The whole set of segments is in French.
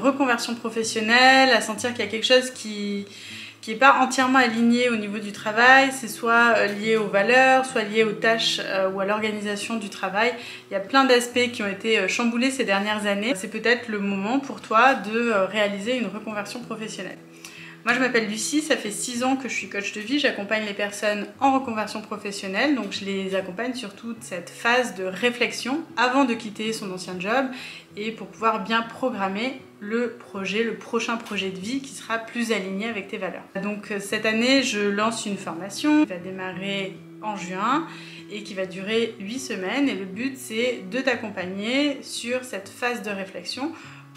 reconversion professionnelle, à sentir qu'il y a quelque chose qui qui n'est pas entièrement aligné au niveau du travail, c'est soit euh, lié aux valeurs, soit lié aux tâches euh, ou à l'organisation du travail. Il y a plein d'aspects qui ont été euh, chamboulés ces dernières années. C'est peut-être le moment pour toi de réaliser une reconversion professionnelle. Moi, je m'appelle Lucie, ça fait 6 ans que je suis coach de vie. J'accompagne les personnes en reconversion professionnelle, donc je les accompagne sur toute cette phase de réflexion avant de quitter son ancien job et pour pouvoir bien programmer le projet, le prochain projet de vie qui sera plus aligné avec tes valeurs. Donc euh, cette année, je lance une formation qui va démarrer en juin et qui va durer 8 semaines et le but c'est de t'accompagner sur cette phase de réflexion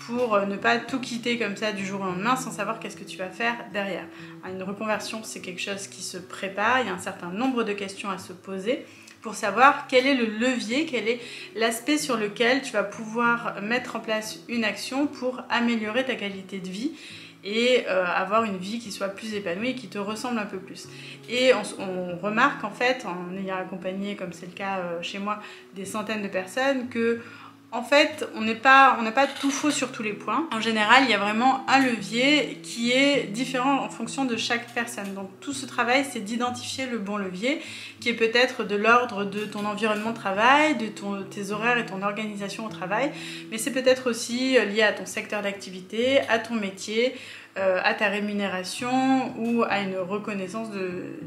pour euh, ne pas tout quitter comme ça du jour au lendemain sans savoir qu'est-ce que tu vas faire derrière. Une reconversion, c'est quelque chose qui se prépare, il y a un certain nombre de questions à se poser pour savoir quel est le levier, quel est l'aspect sur lequel tu vas pouvoir mettre en place une action pour améliorer ta qualité de vie et euh, avoir une vie qui soit plus épanouie et qui te ressemble un peu plus. Et on, remarque en fait, en ayant accompagné, comme c'est le cas euh, chez moi, des centaines de personnes, que en fait, on n'a pas, pas tout faux sur tous les points. En général, il y a vraiment un levier qui est différent en fonction de chaque personne. Donc tout ce travail, c'est d'identifier le bon levier, qui est peut-être de l'ordre de ton environnement de travail, de tes horaires et ton organisation au travail, mais c'est peut-être aussi lié à ton secteur d'activité, à ton métier, euh, à ta rémunération ou à une reconnaissance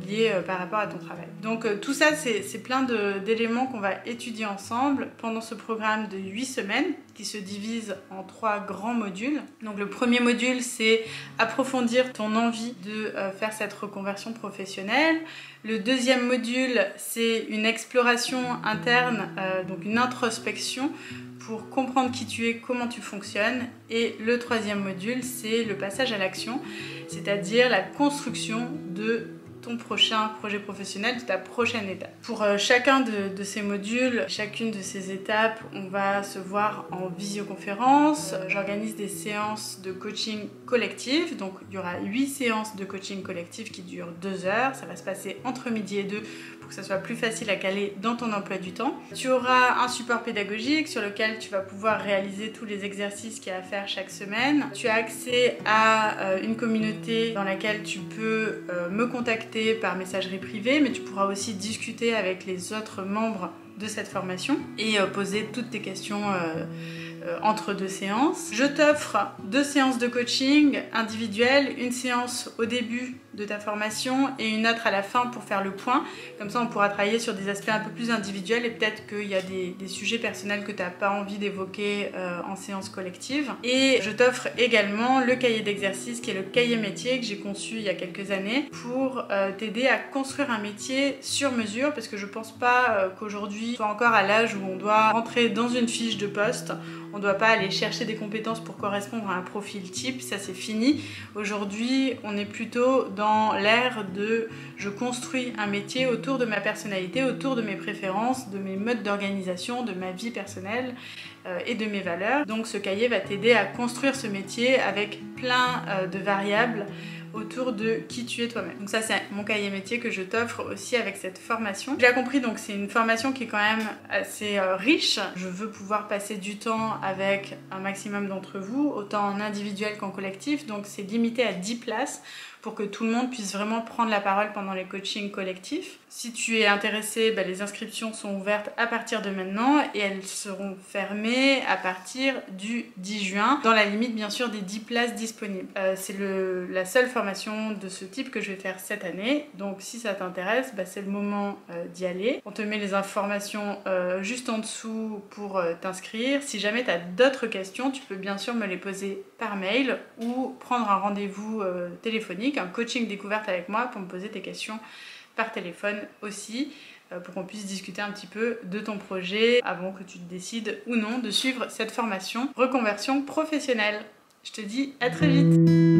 liée euh, par rapport à ton travail. Donc euh, tout ça, c'est plein d'éléments qu'on va étudier ensemble pendant ce programme de 8 semaines qui se divise en trois grands modules. Donc le premier module, c'est approfondir ton envie de faire cette reconversion professionnelle. Le deuxième module, c'est une exploration interne, donc une introspection pour comprendre qui tu es, comment tu fonctionnes. Et le troisième module, c'est le passage à l'action, c'est-à-dire la construction de ton prochain projet professionnel, de ta prochaine étape. Pour euh, chacun de, ces modules, chacune de ces étapes, on va se voir en visioconférence. J'organise des séances de coaching collectif. Donc il y aura 8 séances de coaching collectif qui durent 2 heures. Ça va se passer entre midi et 2 pour que ça soit plus facile à caler dans ton emploi du temps. Tu auras un support pédagogique sur lequel tu vas pouvoir réaliser tous les exercices qu'il y a à faire chaque semaine. Tu as accès à euh, une communauté dans laquelle tu peux euh, me contacter par messagerie privée, mais tu pourras aussi discuter avec les autres membres de cette formation et euh, poser toutes tes questions entre deux séances. Je t'offre deux séances de coaching individuelles, une séance au début de ta formation et une autre à la fin pour faire le point. Comme ça, on pourra travailler sur des aspects un peu plus individuels et peut-être qu'il y a des, sujets personnels que tu n'as pas envie d'évoquer euh, en séance collective. Et je t'offre également le cahier d'exercice qui est le cahier métier que j'ai conçu il y a quelques années pour euh, t'aider à construire un métier sur mesure parce que je pense pas euh, qu'aujourd'hui soit encore à l'âge où on doit rentrer dans une fiche de poste. On ne doit pas aller chercher des compétences pour correspondre à un profil type, ça c'est fini. Aujourd'hui, on est plutôt dans l'ère de je construis un métier autour de ma personnalité, autour de mes préférences, de mes modes d'organisation, de ma vie personnelle euh, et de mes valeurs. Donc ce cahier va t'aider à construire ce métier avec plein euh, de variables autour de qui tu es toi-même. Donc ça c'est mon cahier métier que je t'offre aussi avec cette formation. J'ai compris donc c'est une formation qui est quand même assez euh, riche. Je veux pouvoir passer du temps avec un maximum d'entre vous, autant en individuel qu'en collectif. Donc c'est limité à 10 places pour que tout le monde puisse vraiment prendre la parole pendant les coachings collectifs. Si tu es intéressé, bah, les inscriptions sont ouvertes à partir de maintenant et elles seront fermées à partir du 10 juin, dans la limite bien sûr des 10 places disponibles. Euh, c'est la seule formation de ce type que je vais faire cette année, donc si ça t'intéresse, bah, c'est le moment euh, d'y aller. On te met les informations euh, juste en dessous pour t'inscrire. Si jamais tu as d'autres questions, tu peux bien sûr me les poser par mail ou prendre un rendez-vous téléphonique un coaching découverte avec moi pour me poser tes questions par téléphone aussi euh, pour qu'on puisse discuter un petit peu de ton projet avant que tu décides ou non de suivre cette formation reconversion professionnelle. Je te dis à très vite